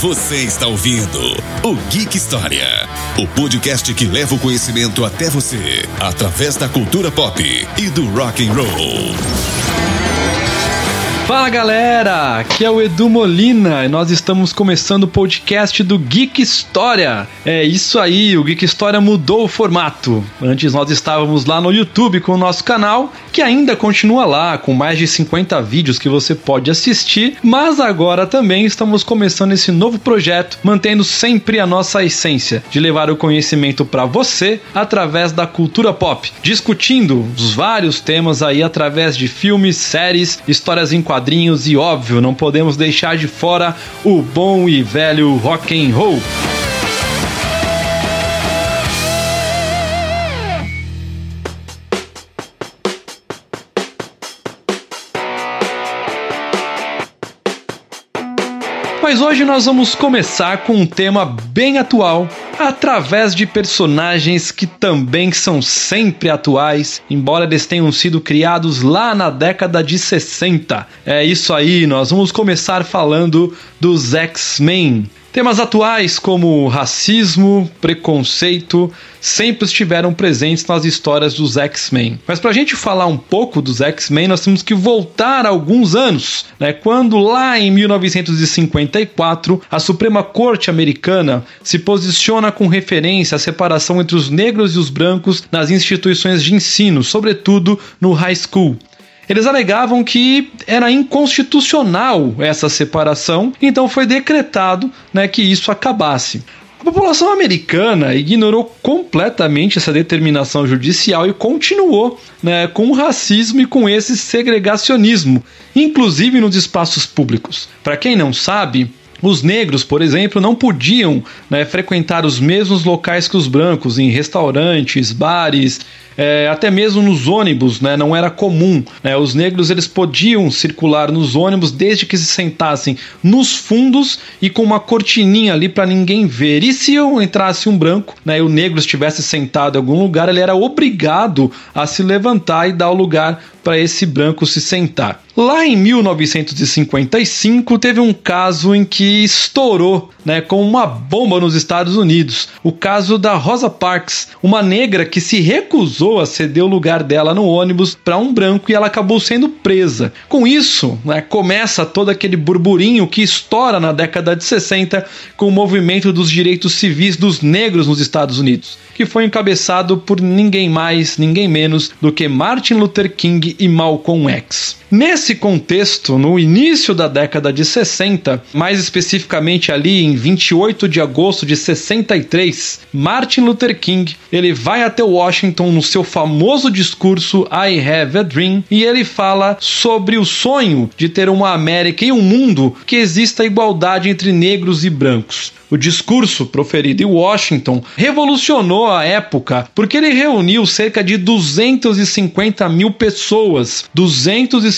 Você está ouvindo o Geek História, o podcast que leva o conhecimento até você através da cultura pop e do rock and roll. Fala galera, aqui é o Edu Molina e nós estamos começando o podcast do Geek História. É isso aí, o Geek História mudou o formato. Antes nós estávamos lá no YouTube com o nosso canal, que ainda continua lá, com mais de 50 vídeos que você pode assistir, mas agora também estamos começando esse novo projeto, mantendo sempre a nossa essência de levar o conhecimento para você através da cultura pop, discutindo os vários temas aí através de filmes, séries, histórias em quadrinhos e óbvio, não podemos deixar de fora o bom e velho rock and roll. Mas hoje nós vamos começar com um tema bem atual, através de personagens que também são sempre atuais, embora eles tenham sido criados lá na década de 60. É isso aí, nós vamos começar falando dos X-Men. Temas atuais como racismo, preconceito, sempre estiveram presentes nas histórias dos X-Men. Mas para a gente falar um pouco dos X-Men, nós temos que voltar alguns anos, né? Quando lá em 1954 a Suprema Corte Americana se posiciona com referência à separação entre os negros e os brancos nas instituições de ensino, sobretudo no high school. Eles alegavam que era inconstitucional essa separação, então foi decretado né, que isso acabasse. A população americana ignorou completamente essa determinação judicial e continuou né, com o racismo e com esse segregacionismo, inclusive nos espaços públicos. Para quem não sabe, os negros, por exemplo, não podiam né, frequentar os mesmos locais que os brancos, em restaurantes, bares, é, até mesmo nos ônibus, né, não era comum. Né, os negros eles podiam circular nos ônibus desde que se sentassem nos fundos e com uma cortininha ali para ninguém ver. E se entrasse um branco, né, e o negro estivesse sentado em algum lugar, ele era obrigado a se levantar e dar o lugar para esse branco se sentar. Lá em 1955 teve um caso em que estourou, né, como uma bomba nos Estados Unidos. O caso da Rosa Parks, uma negra que se recusou a ceder o lugar dela no ônibus para um branco e ela acabou sendo presa. Com isso, né, começa todo aquele burburinho que estoura na década de 60 com o movimento dos direitos civis dos negros nos Estados Unidos, que foi encabeçado por ninguém mais, ninguém menos do que Martin Luther King e Malcolm X. Nesse contexto, no início da década de 60, mais especificamente ali em 28 de agosto de 63, Martin Luther King, ele vai até Washington no seu famoso discurso I Have a Dream e ele fala sobre o sonho de ter uma América e um mundo que exista igualdade entre negros e brancos. O discurso proferido em Washington revolucionou a época porque ele reuniu cerca de 250 mil pessoas, 250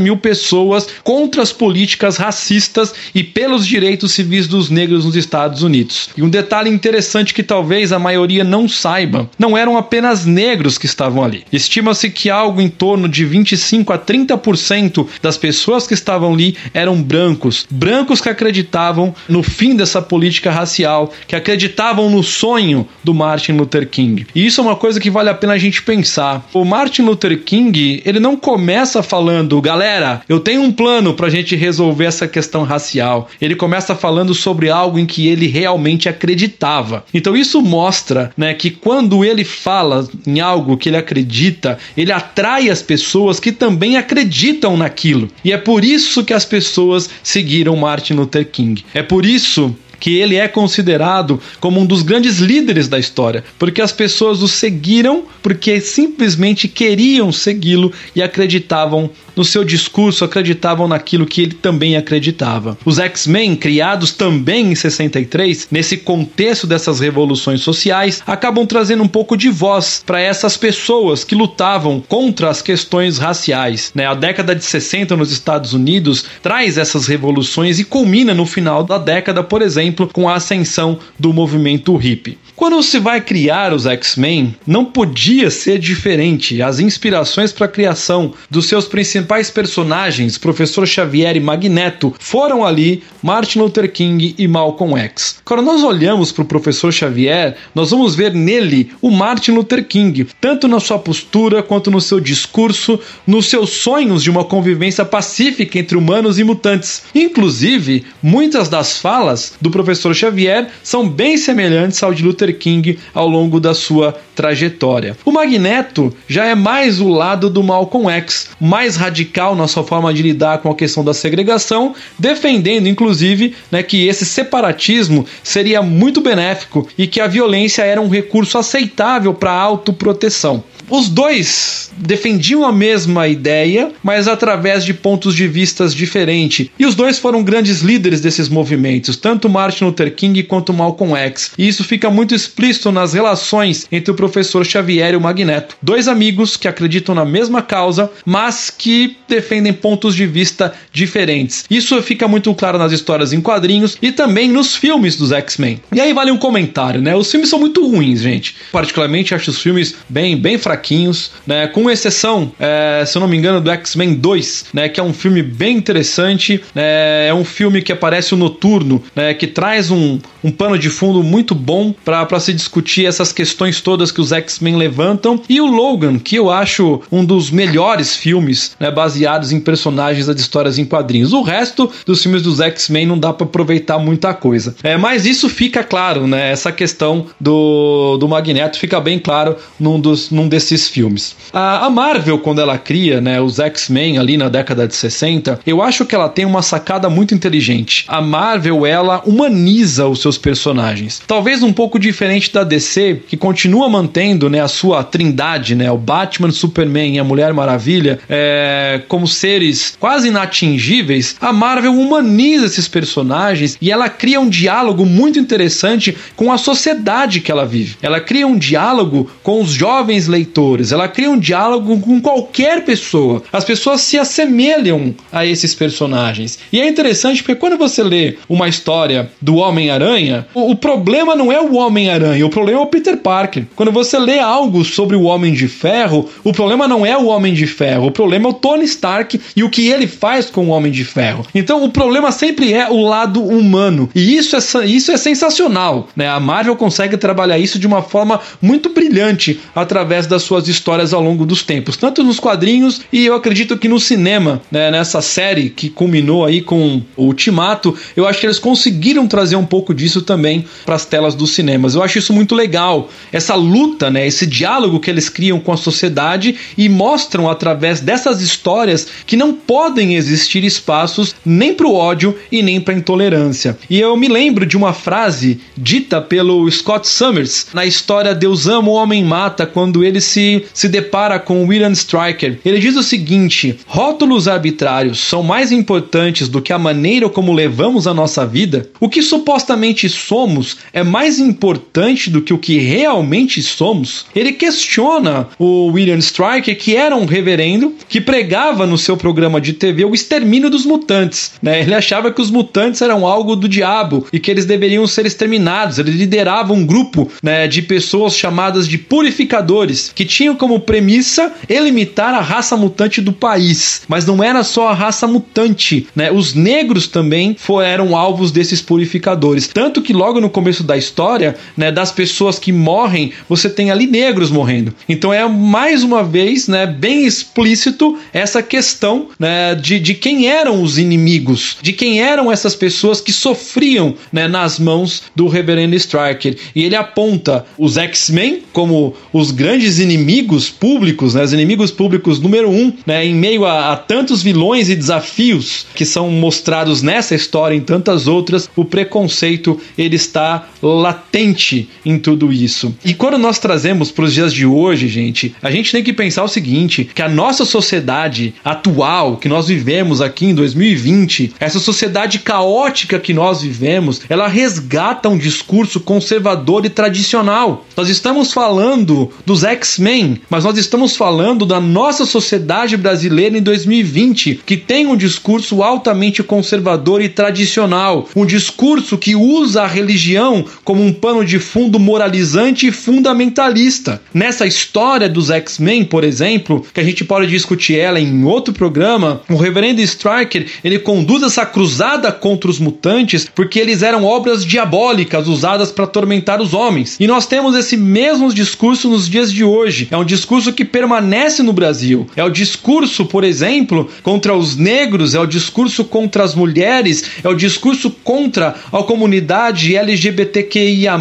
mil pessoas contra as políticas racistas e pelos direitos civis dos negros nos Estados Unidos. E um detalhe interessante que talvez a maioria não saiba: não eram apenas negros que estavam ali. Estima-se que algo em torno de 25 a 30% das pessoas que estavam ali eram brancos, brancos que acreditavam no fim dessa política racial, que acreditavam no sonho do Martin Luther King. E isso é uma coisa que vale a pena a gente pensar. O Martin Luther King, ele não começa falando, galera, eu tenho um plano pra gente resolver essa questão racial. Ele começa falando sobre algo em que ele realmente acreditava. Então isso mostra, né, que quando ele fala em algo que ele acredita, ele atrai as pessoas que também acreditam naquilo. E é por isso que as pessoas seguiram Martin Luther King. É por isso que ele é considerado como um dos grandes líderes da história, porque as pessoas o seguiram porque simplesmente queriam segui-lo e acreditavam no seu discurso, acreditavam naquilo que ele também acreditava. Os X-Men, criados também em 63, nesse contexto dessas revoluções sociais, acabam trazendo um pouco de voz para essas pessoas que lutavam contra as questões raciais. Né? A década de 60 nos Estados Unidos traz essas revoluções e culmina no final da década, por exemplo exemplo, com a ascensão do movimento hippie. Quando se vai criar os X-Men, não podia ser diferente. As inspirações para a criação dos seus principais personagens, Professor Xavier e Magneto, foram ali Martin Luther King e Malcolm X. Quando nós olhamos para o Professor Xavier, nós vamos ver nele o Martin Luther King, tanto na sua postura quanto no seu discurso, nos seus sonhos de uma convivência pacífica entre humanos e mutantes. Inclusive, muitas das falas do Professor Xavier são bem semelhantes ao de Luther King ao longo da sua trajetória. O Magneto já é mais o lado do Malcolm X, mais radical na sua forma de lidar com a questão da segregação, defendendo inclusive né, que esse separatismo seria muito benéfico e que a violência era um recurso aceitável para a autoproteção. Os dois defendiam a mesma ideia, mas através de pontos de vistas diferentes. E os dois foram grandes líderes desses movimentos, tanto Martin Luther King quanto Malcolm X. E isso fica muito explícito nas relações entre o professor Xavier e o Magneto. Dois amigos que acreditam na mesma causa, mas que defendem pontos de vista diferentes. Isso fica muito claro nas histórias em quadrinhos e também nos filmes dos X-Men. E aí vale um comentário, né? Os filmes são muito ruins, gente. Particularmente acho os filmes bem, bem fracos fraquinhos, né? Com exceção, é, se eu não me engano, do X-Men 2, né? Que é um filme bem interessante, né? É um filme que aparece o Noturno, né? Que traz um, um pano de fundo muito bom para se discutir essas questões todas que os X-Men levantam. E o Logan, que eu acho um dos melhores filmes, né? Baseados em personagens das histórias em quadrinhos. O resto dos filmes dos X-Men não dá para aproveitar muita coisa. É, mas isso fica claro, né? Essa questão do, do Magneto fica bem claro num, dos, num desses desses filmes. A, a Marvel, quando ela cria né, os X-Men ali na década de 60, eu acho que ela tem uma sacada muito inteligente. A Marvel, ela humaniza os seus personagens. Talvez um pouco diferente da DC, que continua mantendo né, a sua trindade, né, o Batman, Superman e a Mulher Maravilha, é, como seres quase inatingíveis. A Marvel humaniza esses personagens e ela cria um diálogo muito interessante com a sociedade que ela vive. Ela cria um diálogo com os jovens leitores ela cria um diálogo com qualquer pessoa. As pessoas se assemelham a esses personagens. E é interessante porque quando você lê uma história do Homem-Aranha, o, o, problema não é o Homem-Aranha, o problema é o Peter Parker. Quando você lê algo sobre o Homem de Ferro, o problema não é o Homem de Ferro, o problema é o Tony Stark e o que ele faz com o Homem de Ferro. Então o problema sempre é o lado humano. E isso é, isso é sensacional. Né? A Marvel consegue trabalhar isso de uma forma muito brilhante através suas histórias ao longo dos tempos, tanto nos quadrinhos e eu acredito que no cinema, né, nessa série que culminou aí com o Ultimato, eu acho que eles conseguiram trazer um pouco disso também para as telas dos cinemas. Eu acho isso muito legal, essa luta, né, esse diálogo que eles criam com a sociedade e mostram através dessas histórias que não podem existir espaços nem para o ódio e nem para a intolerância. E eu me lembro de uma frase dita pelo Scott Summers na história Deus ama o homem mata quando ele se se, depara com William Stryker. Ele diz o seguinte: rótulos arbitrários são mais importantes do que a maneira como levamos a nossa vida? O que supostamente somos é mais importante do que o que realmente somos? Ele questiona o William Stryker, que era um reverendo que pregava no seu programa de TV o extermínio dos mutantes. Né? Ele achava que os mutantes eram algo do diabo e que eles deveriam ser exterminados. Ele liderava um grupo né, de pessoas chamadas de purificadores que tinham como premissa elimitar a raça mutante do país. Mas não era só a raça mutante, né? Os negros também foram alvos desses purificadores. Tanto que logo no começo da história, né, das pessoas que morrem, você tem ali negros morrendo. Então é mais uma vez, né, bem explícito essa questão, né, de, de quem eram os inimigos, de quem eram essas pessoas que sofriam, né, nas mãos do Reverendo Striker. E ele aponta os X-Men como os grandes inimigos inimigos públicos, né, os inimigos públicos número um, né, em meio a, a tantos vilões e desafios que são mostrados nessa história e em tantas outras, o preconceito ele está latente em tudo isso. E quando nós trazemos para os dias de hoje, gente, a gente tem que pensar o seguinte, que a nossa sociedade atual que nós vivemos aqui em 2020, essa sociedade caótica que nós vivemos, ela resgata um discurso conservador e tradicional. Nós estamos falando dos ex X-Men, mas nós estamos falando da nossa sociedade brasileira em 2020, que tem um discurso altamente conservador e tradicional, um discurso que usa a religião como um pano de fundo moralizante e fundamentalista. Nessa história dos X-Men, por exemplo, que a gente pode discutir ela em outro programa, o reverendo Striker, ele conduz essa cruzada contra os mutantes porque eles eram obras diabólicas usadas para atormentar os homens. E nós temos esse mesmo discurso nos dias de hoje. É um discurso que permanece no Brasil. É o discurso, por exemplo, contra os negros, é o discurso contra as mulheres, é o discurso contra a comunidade LGBTQIA.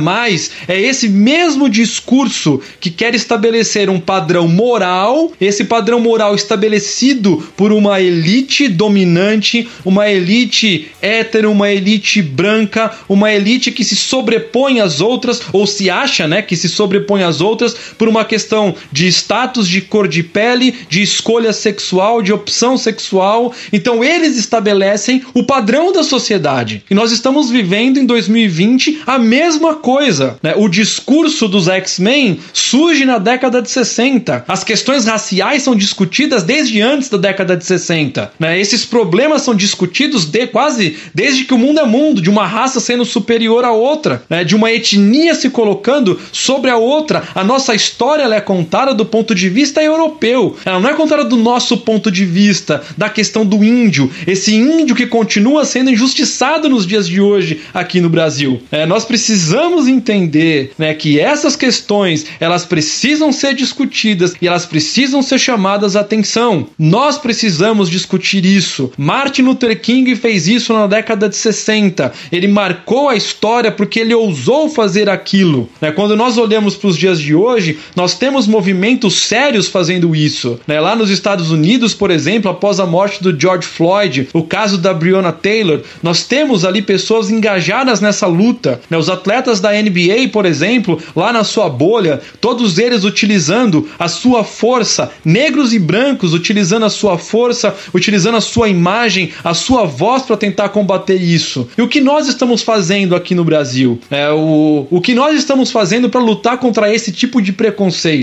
É esse mesmo discurso que quer estabelecer um padrão moral, esse padrão moral estabelecido por uma elite dominante, uma elite hétero, uma elite branca, uma elite que se sobrepõe às outras, ou se acha né, que se sobrepõe às outras por uma questão de status, de cor de pele, de escolha sexual, de opção sexual. Então eles estabelecem o padrão da sociedade. E nós estamos vivendo em 2020 a mesma coisa. Né? O discurso dos X-Men surge na década de 60. As questões raciais são discutidas desde antes da década de 60. Né? Esses problemas são discutidos de, quase desde que o mundo é mundo, de uma raça sendo superior à outra, né? de uma etnia se colocando sobre a outra. A nossa história é contada do ponto de vista europeu. Ela não é contada do nosso ponto de vista, da questão do índio. Esse índio que continua sendo injustiçado nos dias de hoje aqui no Brasil. É, nós precisamos entender né, que essas questões elas precisam ser discutidas e elas precisam ser chamadas à atenção. Nós precisamos discutir isso. Martin Luther King fez isso na década de 60. Ele marcou a história porque ele ousou fazer aquilo. Né? Quando nós olhamos para os dias de hoje, nós temos movimentos sérios fazendo isso. Né? Lá nos Estados Unidos, por exemplo, após a morte do George Floyd, o caso da Breonna Taylor, nós temos ali pessoas engajadas nessa luta. Né? Os atletas da NBA, por exemplo, lá na sua bolha, todos eles utilizando a sua força, negros e brancos utilizando a sua força, utilizando a sua imagem, a sua voz para tentar combater isso. E o que nós estamos fazendo aqui no Brasil? É, o, o que nós estamos fazendo para lutar contra esse tipo de preconceito?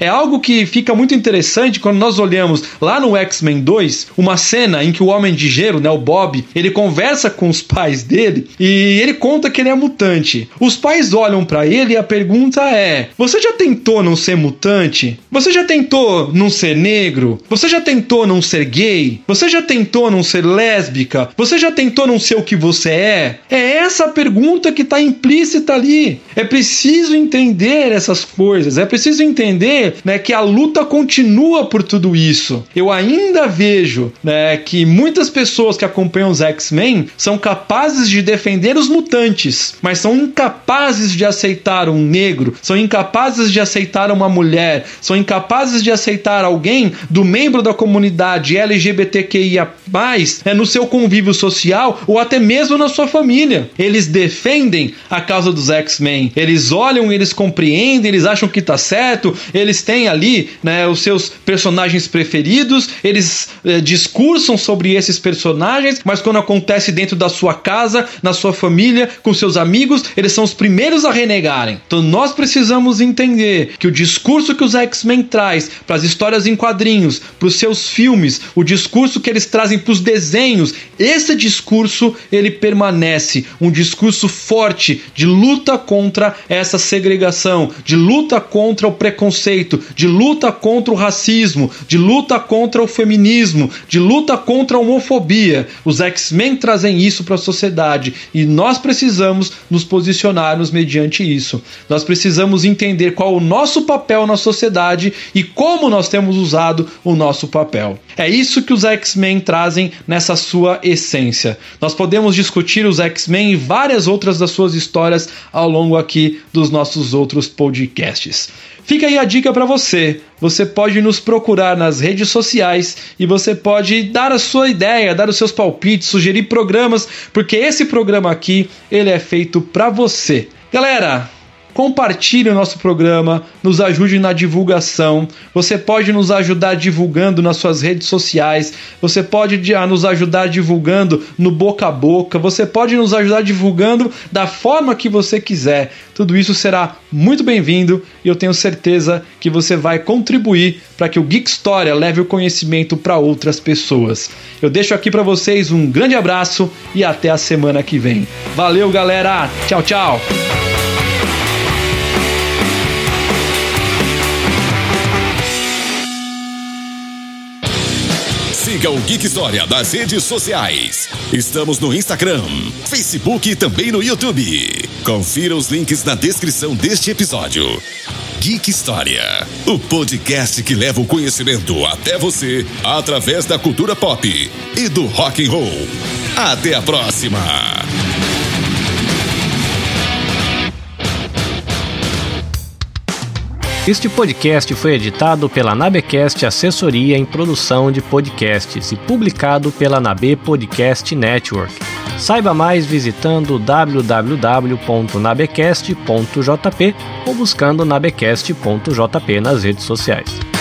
É algo que fica muito interessante quando nós olhamos lá no X-Men 2, uma cena em que o Homem de Gelo, né, o Bob, ele conversa com os pais dele e ele conta que ele é mutante. Os pais olham para ele e a pergunta é: Você já tentou não ser mutante? Você já tentou não ser negro? Você já tentou não ser gay? Você já tentou não ser lésbica? Você já tentou não ser o que você é? É essa pergunta que está implícita ali. É preciso entender essas coisas, é preciso entender né, que a luta continua por tudo isso. Eu ainda vejo né, que muitas pessoas que acompanham os X-Men são capazes de defender os mutantes, mas são incapazes de aceitar um negro, são incapazes de aceitar uma mulher, são incapazes de aceitar alguém do membro da comunidade LGBTQIA, né, no seu convívio social ou até mesmo na sua família. Eles defendem a causa dos X-Men, eles olham, eles compreendem, eles acham que tá certo, eles têm ali né, os seus personagens preferidos, eles eh, discursam sobre esses personagens, mas quando acontece dentro da sua casa, na sua família, com seus amigos, eles são os primeiros a renegarem. Então nós precisamos entender que o discurso que os X-Men traz para as histórias em quadrinhos, para os seus filmes, o discurso que eles trazem para os desenhos, esse discurso ele permanece um discurso forte de luta contra essa segregação, de luta contra o preconceito, de luta contra o racismo, de luta contra o feminismo, de luta contra a homofobia. Os X-Men trazem isso para a sociedade e nós precisamos nos posicionarmos mediante isso. Nós precisamos entender qual o nosso papel na sociedade e como nós temos usado o nosso papel. É isso que os X-Men trazem nessa sua essência. Nós podemos discutir os X-Men e várias outras das suas histórias ao longo aqui dos nossos outros podcasts. Fica aí a dica para você. Você pode nos procurar nas redes sociais e você pode dar a sua ideia, dar os seus palpites, sugerir programas, porque esse programa aqui, ele é feito para você. Galera, compartilhe o nosso programa, nos ajude na divulgação. Você pode nos ajudar divulgando nas suas redes sociais, você pode ah, nos ajudar divulgando no boca a boca, você pode nos ajudar divulgando da forma que você quiser. Tudo isso será muito bem-vindo e eu tenho certeza que você vai contribuir para que o Geek História leve o conhecimento para outras pessoas. Eu deixo aqui para vocês um grande abraço e até a semana que vem. Valeu, galera! Tchau, tchau! Siga o Geek História nas redes sociais. Estamos no Instagram, Facebook e também no YouTube. Confira os links na descrição deste episódio. Geek História, o podcast que leva o conhecimento até você através da cultura pop e do rock and roll. Até a próxima. Este podcast foi editado pela Nabecast Assessoria em Produção de Podcasts e publicado pela Nabe Podcast Network. Saiba mais visitando www.nabecast.jp ou buscando nabecast.jp nas redes sociais.